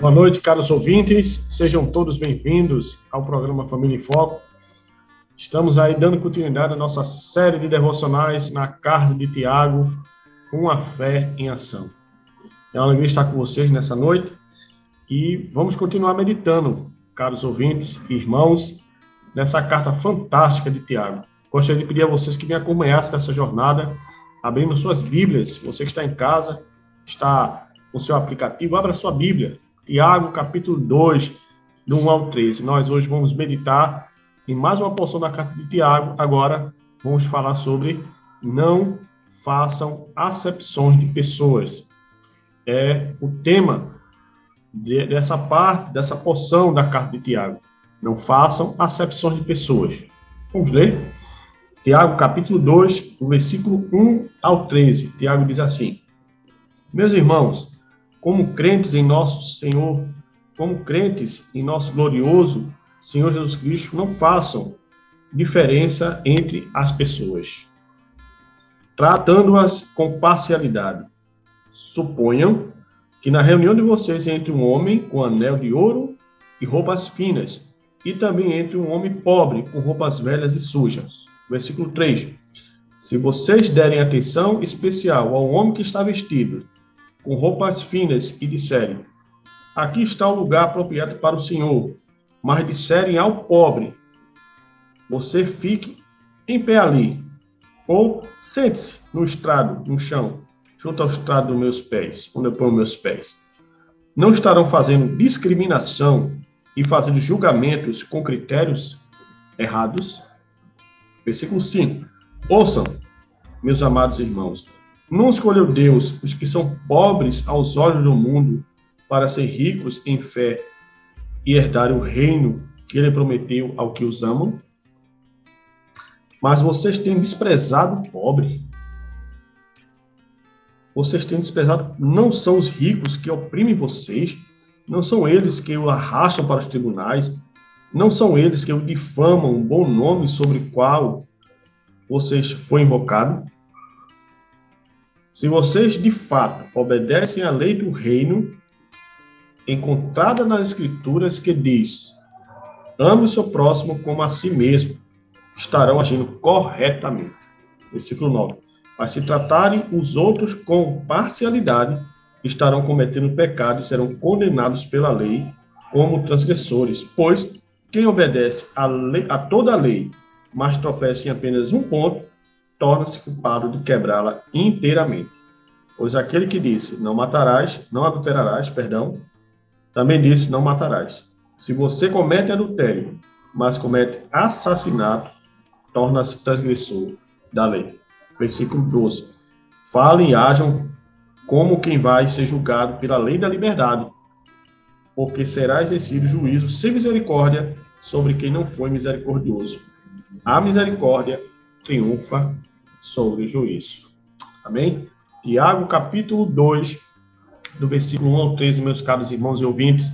Boa noite, caros ouvintes. Sejam todos bem-vindos ao programa Família em Foco. Estamos aí dando continuidade à nossa série de devocionais na carta de Tiago, Uma Fé em Ação. É uma alegria estar com vocês nessa noite e vamos continuar meditando, caros ouvintes irmãos, nessa carta fantástica de Tiago. Gostaria de pedir a vocês que me acompanhassem nessa jornada, abrindo suas Bíblias. Você que está em casa, está com seu aplicativo, abra sua Bíblia Tiago, capítulo 2, do 1 ao 13. Nós hoje vamos meditar em mais uma porção da carta de Tiago. Agora vamos falar sobre não façam acepções de pessoas. É o tema de, dessa parte, dessa porção da carta de Tiago. Não façam acepções de pessoas. Vamos ler? Tiago, capítulo 2, do versículo 1 ao 13. Tiago diz assim: Meus irmãos, como crentes em nosso Senhor, como crentes em nosso glorioso Senhor Jesus Cristo, não façam diferença entre as pessoas, tratando-as com parcialidade. Suponham que na reunião de vocês entre um homem com anel de ouro e roupas finas, e também entre um homem pobre com roupas velhas e sujas. Versículo 3. Se vocês derem atenção especial ao homem que está vestido com roupas finas, e disserem: Aqui está o lugar apropriado para o Senhor. Mas disserem ao pobre: Você fique em pé ali, ou sente-se no estrado, no chão, junto ao estrado dos meus pés, onde eu ponho meus pés. Não estarão fazendo discriminação e fazendo julgamentos com critérios errados? Versículo 5. Ouçam, meus amados irmãos, não escolheu Deus os que são pobres aos olhos do mundo para ser ricos em fé e herdar o reino que ele prometeu ao que os amam? Mas vocês têm desprezado o pobre. Vocês têm desprezado, não são os ricos que oprimem vocês, não são eles que o arrastam para os tribunais, não são eles que o difamam um bom nome sobre o qual vocês foi invocado. Se vocês de fato obedecem à lei do reino, encontrada nas Escrituras, que diz: ame o seu próximo como a si mesmo, estarão agindo corretamente. Versículo 9. Mas se tratarem os outros com parcialidade, estarão cometendo pecado e serão condenados pela lei como transgressores, pois quem obedece a, lei, a toda a lei, mas tropeça em apenas um ponto, torna-se culpado de quebrá-la inteiramente. Pois aquele que disse, não matarás, não adulterarás, perdão, também disse, não matarás. Se você comete adultério, mas comete assassinato, torna-se transgressor da lei. Versículo 12. Falem e ajam como quem vai ser julgado pela lei da liberdade, porque será exercido juízo sem misericórdia sobre quem não foi misericordioso. A misericórdia triunfa sobre o juízo. Amém? Tiago, capítulo 2, do versículo 1 ao 13, meus caros irmãos e ouvintes.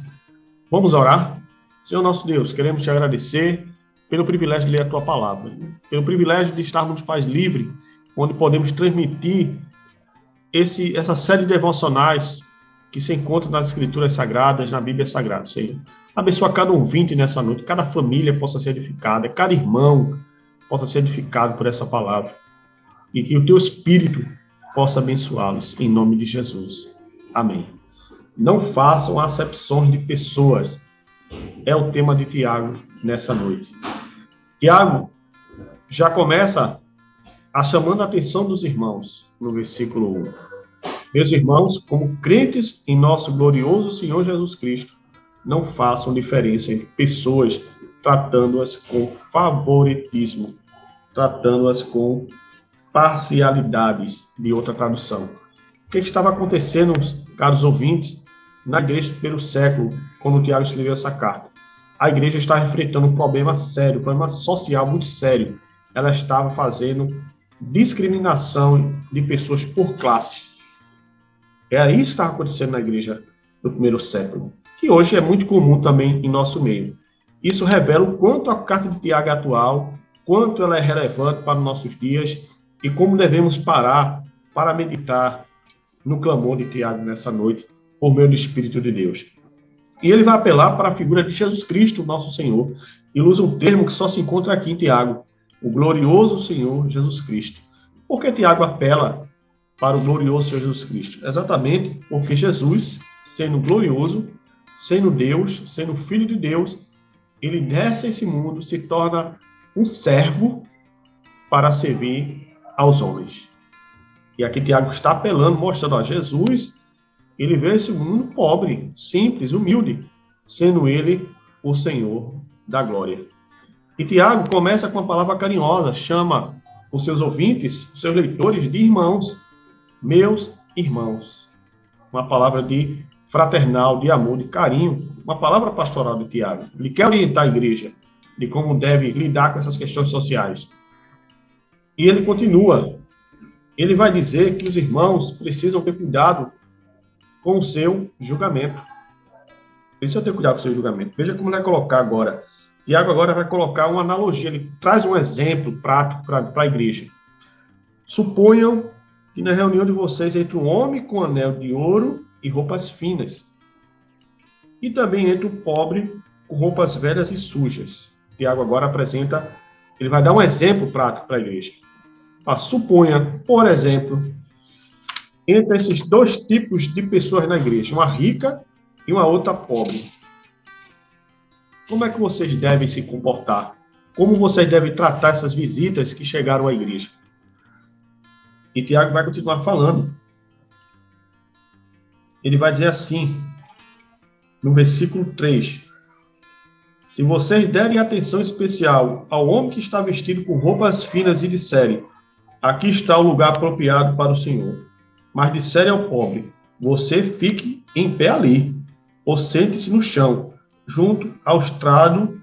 Vamos orar? Senhor nosso Deus, queremos te agradecer pelo privilégio de ler a tua palavra, pelo privilégio de estarmos paz livre, onde podemos transmitir esse, essa série de devocionais que se encontra nas escrituras sagradas, na Bíblia Sagrada, Senhor. Abençoa cada ouvinte nessa noite, cada família possa ser edificada, cada irmão possa ser edificado por essa palavra e que o teu Espírito possa abençoá-los em nome de Jesus. Amém. Não façam acepções de pessoas. É o tema de Tiago nessa noite. Tiago já começa a chamando a atenção dos irmãos no versículo 1. Meus irmãos, como crentes em nosso glorioso Senhor Jesus Cristo, não façam diferença entre pessoas, tratando-as com favoritismo, tratando-as com parcialidades de outra tradução. O que estava acontecendo, caros ouvintes, na igreja pelo século, quando o Tiago escreveu essa carta? A igreja estava enfrentando um problema sério, um problema social muito sério. Ela estava fazendo discriminação de pessoas por classe. Era isso que estava acontecendo na igreja do primeiro século, que hoje é muito comum também em nosso meio. Isso revela o quanto a carta de Tiago é atual, quanto ela é relevante para os nossos dias e como devemos parar para meditar no clamor de Tiago nessa noite, por meio do Espírito de Deus. E ele vai apelar para a figura de Jesus Cristo, nosso Senhor, e usa um termo que só se encontra aqui em Tiago, o glorioso Senhor Jesus Cristo. Por que Tiago apela para o glorioso Senhor Jesus Cristo? Exatamente porque Jesus, sendo glorioso, sendo Deus, sendo Filho de Deus, ele desce a esse mundo, se torna um servo para servir aos homens. E aqui Tiago está apelando, mostrando, a Jesus, ele vê esse mundo pobre, simples, humilde, sendo ele o Senhor da glória. E Tiago começa com uma palavra carinhosa, chama os seus ouvintes, os seus leitores de irmãos, meus irmãos. Uma palavra de fraternal, de amor, de carinho, uma palavra pastoral de Tiago. Ele quer orientar a igreja de como deve lidar com essas questões sociais. E ele continua. Ele vai dizer que os irmãos precisam ter cuidado com o seu julgamento. Precisam ter cuidado com o seu julgamento. Veja como ele vai colocar agora. Tiago agora vai colocar uma analogia, ele traz um exemplo prático para a igreja. Suponham que na reunião de vocês entre um homem com anel de ouro e roupas finas, e também entre o pobre com roupas velhas e sujas. Tiago agora apresenta, ele vai dar um exemplo prático para a igreja. Suponha, por exemplo, entre esses dois tipos de pessoas na igreja, uma rica e uma outra pobre. Como é que vocês devem se comportar? Como vocês devem tratar essas visitas que chegaram à igreja? E Tiago vai continuar falando. Ele vai dizer assim, no versículo 3: Se vocês derem atenção especial ao homem que está vestido com roupas finas e disserem: Aqui está o lugar apropriado para o Senhor. Mas disserem ao pobre: Você fique em pé ali, ou sente-se no chão, junto ao estrado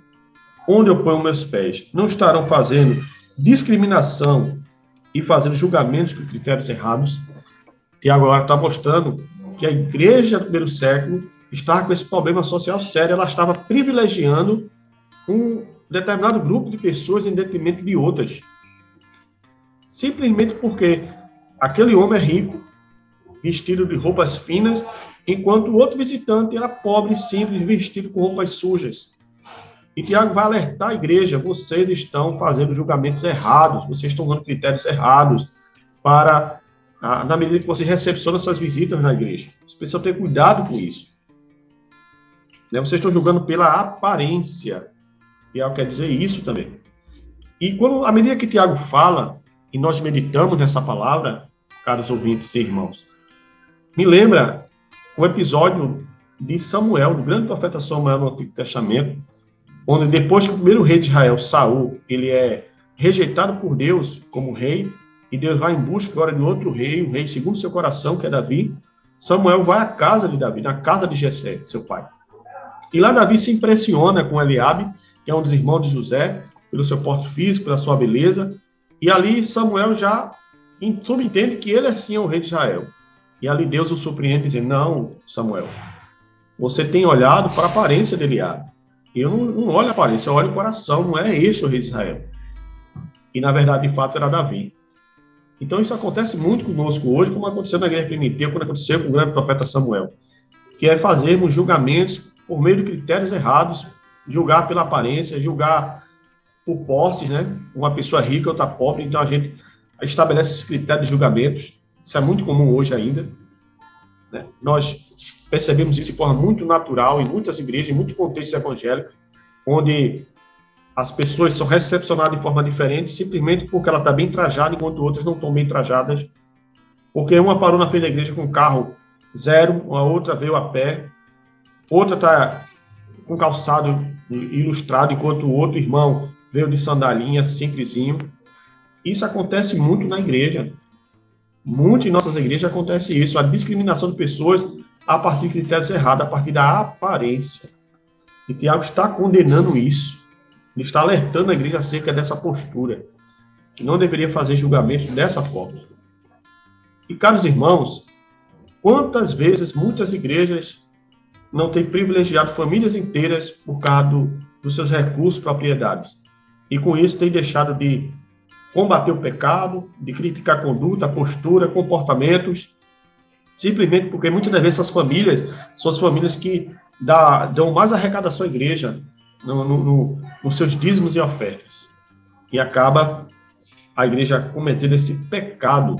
onde eu ponho meus pés. Não estarão fazendo discriminação e fazendo julgamentos com critérios errados. Tiago agora está mostrando que a igreja do primeiro século estava com esse problema social sério, ela estava privilegiando um determinado grupo de pessoas em detrimento de outras simplesmente porque aquele homem é rico, vestido de roupas finas, enquanto o outro visitante era pobre, simples, vestido com roupas sujas. E Tiago vai alertar a igreja: vocês estão fazendo julgamentos errados, vocês estão dando critérios errados para, na medida que vocês recepcionam essas visitas na igreja. Vocês precisam ter cuidado com isso. Né? Vocês estão julgando pela aparência. Tiago quer dizer isso também. E quando, à medida que Tiago fala, e nós meditamos nessa palavra, caros ouvintes e irmãos, me lembra o episódio de Samuel, do grande profeta Samuel no Antigo Testamento, onde depois que o primeiro rei de Israel, Saul, ele é rejeitado por Deus como rei, e Deus vai em busca agora de outro rei, um rei segundo seu coração, que é Davi, Samuel vai à casa de Davi, na casa de Jessé, seu pai. E lá Davi se impressiona com Eliabe, que é um dos irmãos de José, pelo seu porte físico, pela sua beleza, e ali Samuel já subentende que ele é sim o rei de Israel. E ali Deus o surpreende dizendo: Não, Samuel, você tem olhado para a aparência de Eliabe. Eu não, não olho a aparência, eu olho o coração, não é esse o rei de Israel. E na verdade, de fato, era Davi. Então isso acontece muito conosco hoje, como aconteceu na guerra primitiva, quando aconteceu com o grande profeta Samuel, que é fazermos julgamentos por meio de critérios errados, julgar pela aparência, julgar por posses, né? Uma pessoa rica, outra pobre, então a gente estabelece esse critério de julgamentos Isso é muito comum hoje ainda. Né? Nós percebemos isso de forma muito natural em muitas igrejas, em muitos contextos evangélicos, onde as pessoas são recepcionadas de forma diferente simplesmente porque ela está bem trajada, enquanto outras não estão bem trajadas. Porque uma parou na frente da igreja com carro zero, a outra veio a pé, outra está com calçado ilustrado, enquanto o outro irmão veio de sandalinha, simplesinho. Isso acontece muito na igreja. Muito em nossas igrejas acontece isso, a discriminação de pessoas a partir de critérios errados, a partir da aparência. E Tiago está condenando isso. Ele está alertando a igreja acerca dessa postura, que não deveria fazer julgamento dessa forma. E, caros irmãos, quantas vezes muitas igrejas não têm privilegiado famílias inteiras por causa do, dos seus recursos, propriedades, e com isso têm deixado de combater o pecado, de criticar conduta, postura, comportamentos, simplesmente porque muitas das vezes essas famílias são as famílias que dá, dão mais arrecadação à igreja no, no, no, nos seus dízimos e ofertas. E acaba a igreja cometendo esse pecado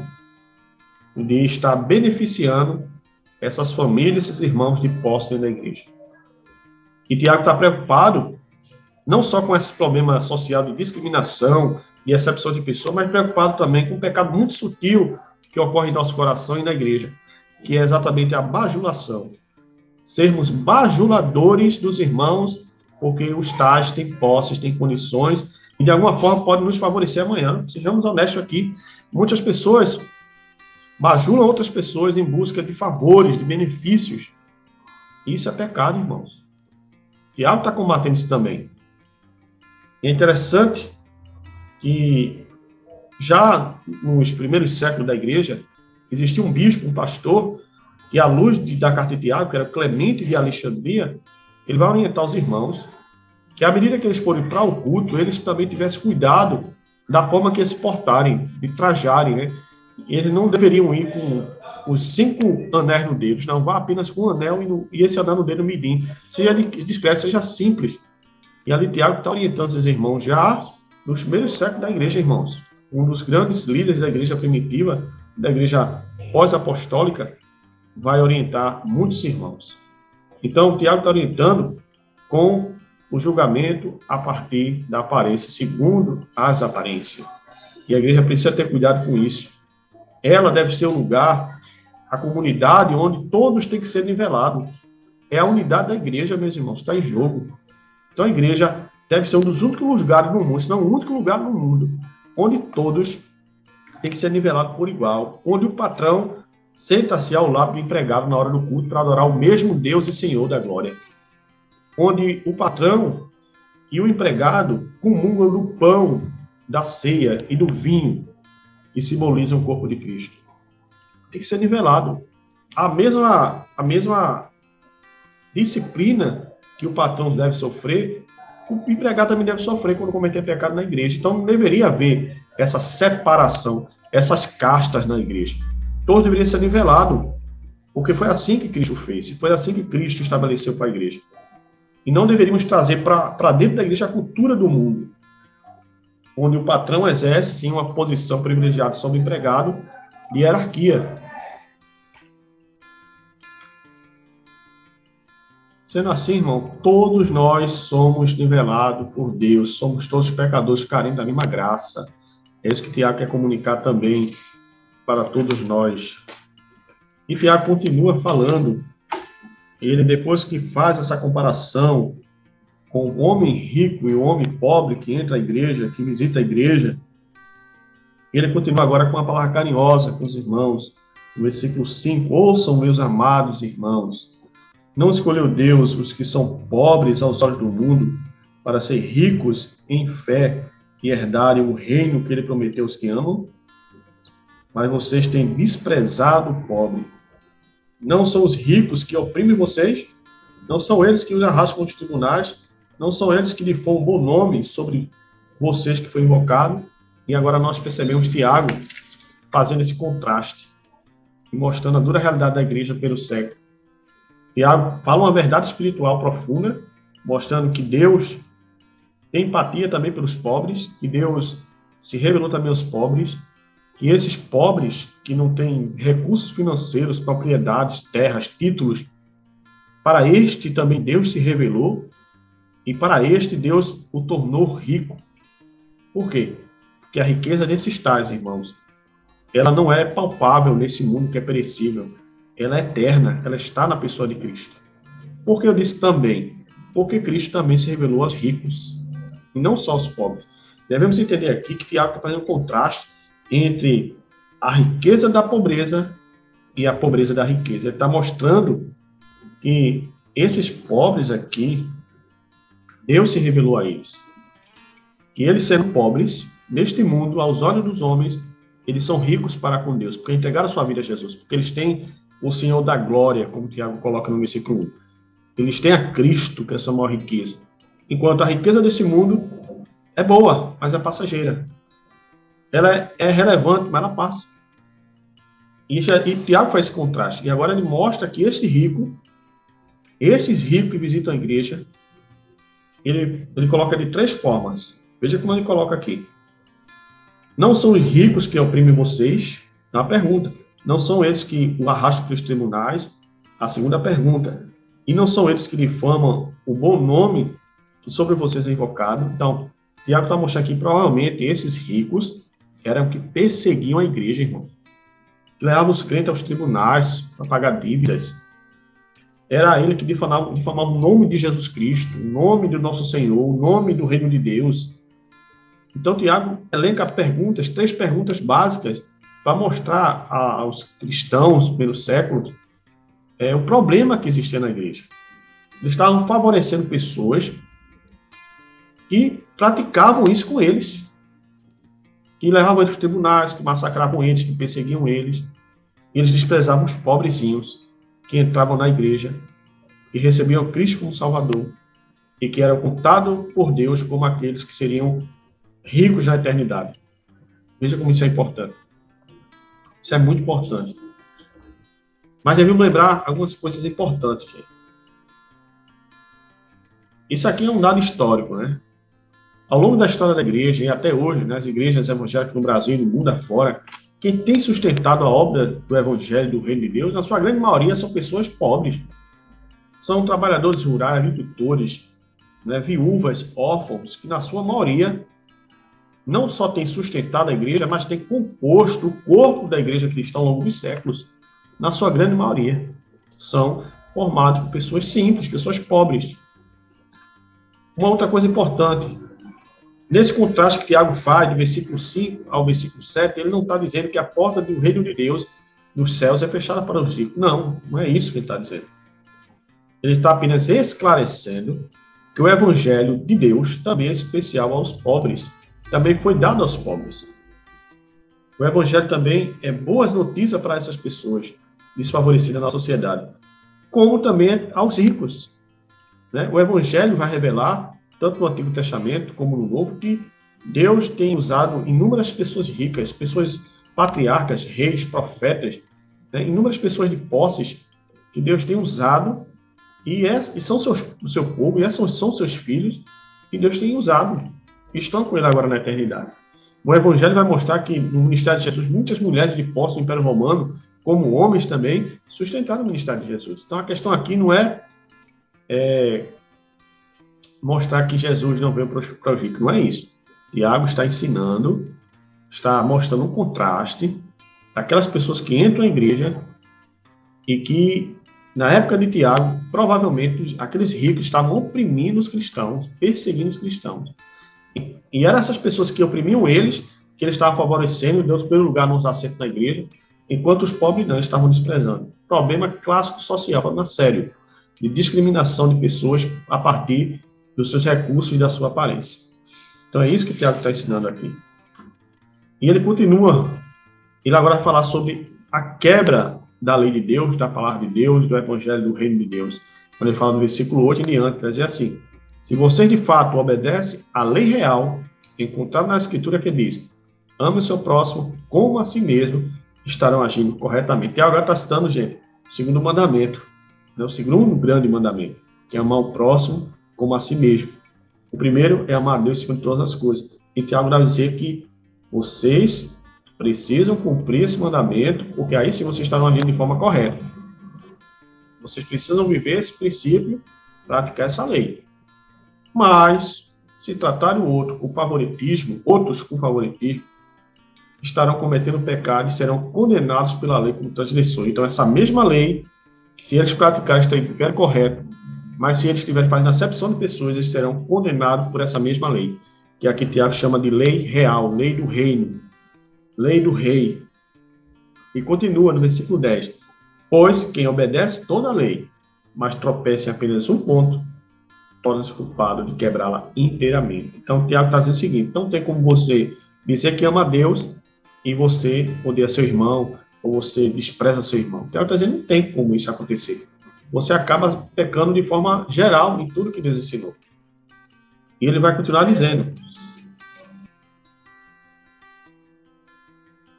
de estar beneficiando essas famílias, esses irmãos de posse da igreja. E Tiago está preocupado não só com esse problema social de discriminação e excepção de pessoas, mas preocupado também com um pecado muito sutil que ocorre em nosso coração e na igreja, que é exatamente a bajulação. Sermos bajuladores dos irmãos, porque os tais têm posses, têm condições, e de alguma forma podem nos favorecer amanhã. Sejamos honestos aqui. Muitas pessoas bajulam outras pessoas em busca de favores, de benefícios. Isso é pecado, irmãos. O diabo está combatendo isso também. É interessante que já nos primeiros séculos da igreja, existia um bispo, um pastor, que à luz de, da carta de Tiago, que era Clemente de Alexandria, ele vai orientar os irmãos que à medida que eles forem para o culto, eles também tivessem cuidado da forma que eles se portarem, de trajarem, né? Eles não deveriam ir com os cinco anéis no dedo, não, vá apenas com um anel e, no, e esse anel no dedo midim. Seja discreto, seja simples. E ali Tiago está orientando esses irmãos já nos primeiros séculos da igreja, irmãos. Um dos grandes líderes da igreja primitiva, da igreja pós-apostólica, vai orientar muitos irmãos. Então, Tiago está orientando com o julgamento a partir da aparência, segundo as aparências. E a igreja precisa ter cuidado com isso. Ela deve ser o lugar, a comunidade onde todos têm que ser nivelados. É a unidade da igreja, meus irmãos, está em jogo. Então a igreja deve ser um dos únicos lugares no mundo, se não o único lugar no mundo, onde todos têm que ser nivelados por igual, onde o patrão senta-se ao lado do empregado na hora do culto para adorar o mesmo Deus e Senhor da glória. Onde o patrão e o empregado comungam do pão, da ceia e do vinho que simbolizam o corpo de Cristo. Tem que ser nivelado. A mesma, a mesma disciplina que o patrão deve sofrer, o empregado também deve sofrer quando cometer pecado na igreja. Então não deveria haver essa separação, essas castas na igreja todos deveriam ser nivelados, porque foi assim que Cristo fez, foi assim que Cristo estabeleceu para a igreja. E não deveríamos trazer para dentro da igreja a cultura do mundo, onde o patrão exerce, sim, uma posição privilegiada sobre o empregado de hierarquia. Sendo assim, irmão, todos nós somos nivelados por Deus, somos todos pecadores carentes da mesma graça. É isso que Tiago quer comunicar também para todos nós. E Tiago continua falando, ele depois que faz essa comparação com o homem rico e o homem pobre que entra à igreja, que visita a igreja, ele continua agora com uma palavra carinhosa com os irmãos. No versículo 5, ouçam, meus amados irmãos, não escolheu Deus os que são pobres aos olhos do mundo para ser ricos em fé e herdarem o reino que ele prometeu aos que amam? mas vocês têm desprezado o pobre. Não são os ricos que oprimem vocês, não são eles que os arrastam os tribunais, não são eles que lhe foram um bom nome sobre vocês que foi invocado. E agora nós percebemos Tiago fazendo esse contraste e mostrando a dura realidade da igreja pelo século. Tiago fala uma verdade espiritual profunda, mostrando que Deus tem empatia também pelos pobres, que Deus se revelou também aos pobres, que esses pobres que não têm recursos financeiros, propriedades, terras, títulos, para este também Deus se revelou e para este Deus o tornou rico. Por quê? Porque a riqueza desses tais, irmãos, ela não é palpável nesse mundo que é perecível. Ela é eterna, ela está na pessoa de Cristo. Por que eu disse também? Porque Cristo também se revelou aos ricos, e não só aos pobres. Devemos entender aqui que Tiago está fazendo um contraste entre a riqueza da pobreza e a pobreza da riqueza. Ele está mostrando que esses pobres aqui, Deus se revelou a eles. Que eles sendo pobres, neste mundo, aos olhos dos homens, eles são ricos para com Deus, porque entregaram sua vida a Jesus, porque eles têm o Senhor da glória, como Tiago coloca no versículo 1. Eles têm a Cristo, que é a sua maior riqueza. Enquanto a riqueza desse mundo é boa, mas é passageira. Ela é, é relevante, mas ela passa. E, já, e Tiago faz esse contraste. E agora ele mostra que este rico, estes ricos que visitam a igreja, ele, ele coloca de três formas. Veja como ele coloca aqui. Não são os ricos que oprimem vocês? É uma pergunta. Não são eles que o arrastam para os tribunais? A segunda pergunta. E não são eles que difamam o bom nome que sobre vocês é invocado? Então, Tiago está mostrando aqui, provavelmente, esses ricos eram que perseguiam a igreja, irmão. Levavam os crentes aos tribunais para pagar dívidas. Era ele que difamava, difamava o nome de Jesus Cristo, o nome do nosso Senhor, o nome do reino de Deus. Então, Tiago elenca perguntas, três perguntas básicas, para mostrar aos cristãos pelos séculos é, o problema que existia na igreja. Eles estavam favorecendo pessoas que praticavam isso com eles, que levavam eles aos tribunais, que massacravam eles, que perseguiam eles. Eles desprezavam os pobrezinhos que entravam na igreja e recebiam Cristo como Salvador e que eram contados por Deus como aqueles que seriam ricos na eternidade. Veja como isso é importante. Isso é muito importante. Mas devemos lembrar algumas coisas importantes, gente. Isso aqui é um dado histórico, né? Ao longo da história da igreja, e até hoje, né, igrejas evangélicas no Brasil e no mundo afora, quem tem sustentado a obra do evangelho do reino de Deus, na sua grande maioria, são pessoas pobres. São trabalhadores rurais, agricultores, né, viúvas, órfãos, que na sua maioria não só tem sustentado a igreja, mas tem composto o corpo da igreja cristã ao longo dos séculos. Na sua grande maioria, são formados por pessoas simples, pessoas pobres. Uma outra coisa importante, nesse contraste que Tiago faz, do versículo 5 ao versículo 7, ele não está dizendo que a porta do reino de Deus nos céus é fechada para os ricos. Não, não é isso que ele está dizendo. Ele está apenas esclarecendo que o evangelho de Deus também é especial aos pobres também foi dado aos pobres. O Evangelho também é boas notícias para essas pessoas desfavorecidas na sociedade, como também aos ricos. Né? O Evangelho vai revelar, tanto no Antigo Testamento como no Novo, que Deus tem usado inúmeras pessoas ricas, pessoas patriarcas, reis, profetas, né? inúmeras pessoas de posses que Deus tem usado e, é, e são seus, o seu povo, e são, são seus filhos, que Deus tem usado estão com ele agora na eternidade. O Evangelho vai mostrar que no ministério de Jesus, muitas mulheres de posse do Império Romano, como homens também, sustentaram o ministério de Jesus. Então a questão aqui não é, é mostrar que Jesus não veio para os ricos, não é isso. Tiago está ensinando, está mostrando um contraste daquelas pessoas que entram na igreja e que, na época de Tiago, provavelmente aqueles ricos estavam oprimindo os cristãos, perseguindo os cristãos. E eram essas pessoas que oprimiam eles, que ele estava favorecendo, Deus, pelo lugar, nos assento na igreja, enquanto os pobres não estavam desprezando. Problema clássico social, falando sério, de discriminação de pessoas a partir dos seus recursos e da sua aparência. Então é isso que o Tiago está ensinando aqui. E ele continua, ele agora vai falar sobre a quebra da lei de Deus, da palavra de Deus, do evangelho do reino de Deus. Quando ele fala no versículo 8 em diante, vai dizer assim: se você de fato obedece à lei real, encontrada na Escritura que diz: ame o seu próximo como a si mesmo, estarão agindo corretamente. E agora está citando, gente, o segundo mandamento, né? o segundo grande mandamento, que é amar o próximo como a si mesmo. O primeiro é amar a Deus segundo todas as coisas. E Tiago vai dizer que vocês precisam cumprir esse mandamento, porque aí sim vocês estão agindo de forma correta. Vocês precisam viver esse princípio, praticar essa lei. Mas, se tratar o outro com favoritismo, outros com favoritismo, estarão cometendo pecado e serão condenados pela lei como transgressores. Então, essa mesma lei, se eles praticarem, estiver correto, mas se eles estiverem fazendo acepção de pessoas, eles serão condenados por essa mesma lei, que aqui Tiago chama de lei real, lei do reino, lei do rei. E continua no versículo 10: Pois quem obedece toda a lei, mas tropeça em apenas um ponto, torna-se culpado de quebrá-la inteiramente. Então, Tiago está dizendo o seguinte: não tem como você dizer que ama a Deus e você odeia seu irmão, ou você despreza seu irmão. Tiago está dizendo não tem como isso acontecer. Você acaba pecando de forma geral em tudo que Deus ensinou. E ele vai continuar dizendo: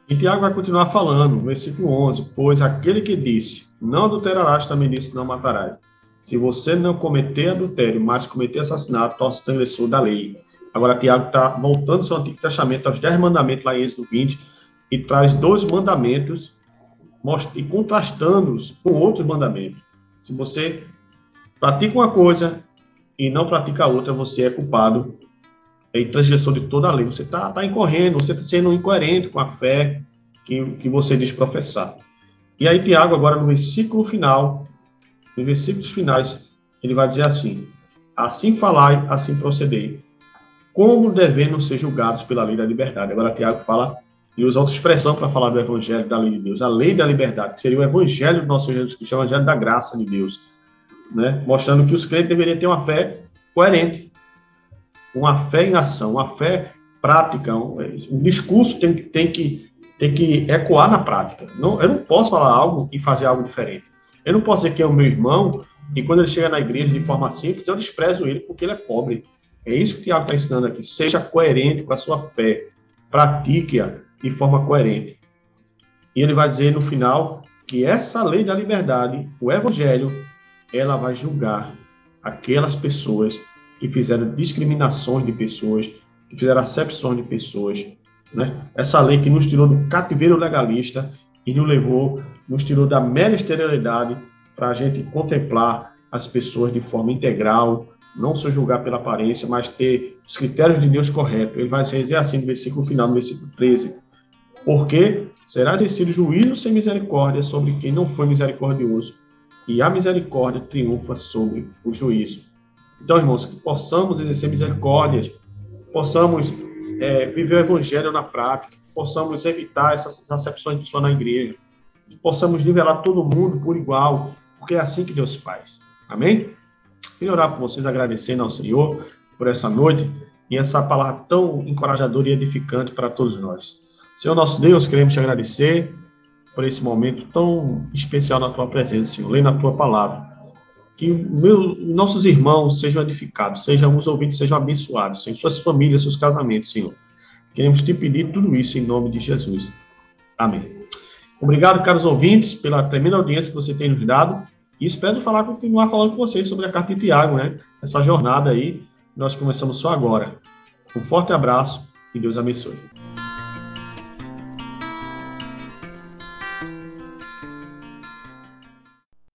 E Tiago vai continuar falando, versículo 11: Pois aquele que disse, não adulterarás, também disse, não matarás. Se você não cometer adultério, mas cometer assassinato, torce transgressor da lei. Agora, Tiago está voltando ao Antigo Testamento, aos dez mandamentos lá em Êxodo 20, e traz dois mandamentos e contrastando-os com outros mandamentos. Se você pratica uma coisa e não pratica outra, você é culpado e transgressor de toda a lei. Você está tá incorrendo, você está sendo incoerente com a fé que, que você diz professar. E aí, Tiago, agora no versículo final, nos versículos finais, ele vai dizer assim: Assim falai, assim procedei, como devendo ser julgados pela lei da liberdade. Agora, Tiago fala e usa outra expressão para falar do evangelho da lei de Deus, a lei da liberdade, que seria o evangelho do nosso Jesus Cristo, o evangelho da graça de Deus, né? mostrando que os crentes deveriam ter uma fé coerente, uma fé em ação, uma fé prática, um, um discurso tem, tem, que, tem que ecoar na prática. Não, eu não posso falar algo e fazer algo diferente. Eu não posso dizer que é o meu irmão e quando ele chega na igreja de forma simples, eu desprezo ele porque ele é pobre. É isso que o Tiago está ensinando aqui. Seja coerente com a sua fé. Pratique-a de forma coerente. E ele vai dizer no final que essa lei da liberdade, o evangelho, ela vai julgar aquelas pessoas que fizeram discriminações de pessoas, que fizeram acepções de pessoas. Né? Essa lei que nos tirou do cativeiro legalista e nos levou, nos tirou da mera exterioridade para a gente contemplar as pessoas de forma integral, não só julgar pela aparência, mas ter os critérios de Deus corretos. Ele vai dizer assim no versículo final, no versículo 13: Porque será exercido juízo sem misericórdia sobre quem não foi misericordioso, e a misericórdia triunfa sobre o juízo. Então, irmãos, que possamos exercer misericórdias, possamos é, viver o evangelho na prática, possamos evitar essas acepções de pessoa na igreja, que possamos nivelar todo mundo por igual, porque é assim que Deus faz. Amém? Queria orar por vocês, agradecendo ao Senhor por essa noite e essa palavra tão encorajadora e edificante para todos nós. Senhor nosso Deus, queremos te agradecer por esse momento tão especial na tua presença, Senhor, lendo a tua palavra que meu, nossos irmãos sejam edificados, sejam os ouvintes sejam abençoados, em suas famílias, seus casamentos, Senhor. Queremos te pedir tudo isso em nome de Jesus. Amém. Obrigado, caros ouvintes, pela tremenda audiência que você tem nos dado. E espero falar, continuar falando com vocês sobre a carta de Tiago, né? Essa jornada aí, nós começamos só agora. Um forte abraço e Deus abençoe.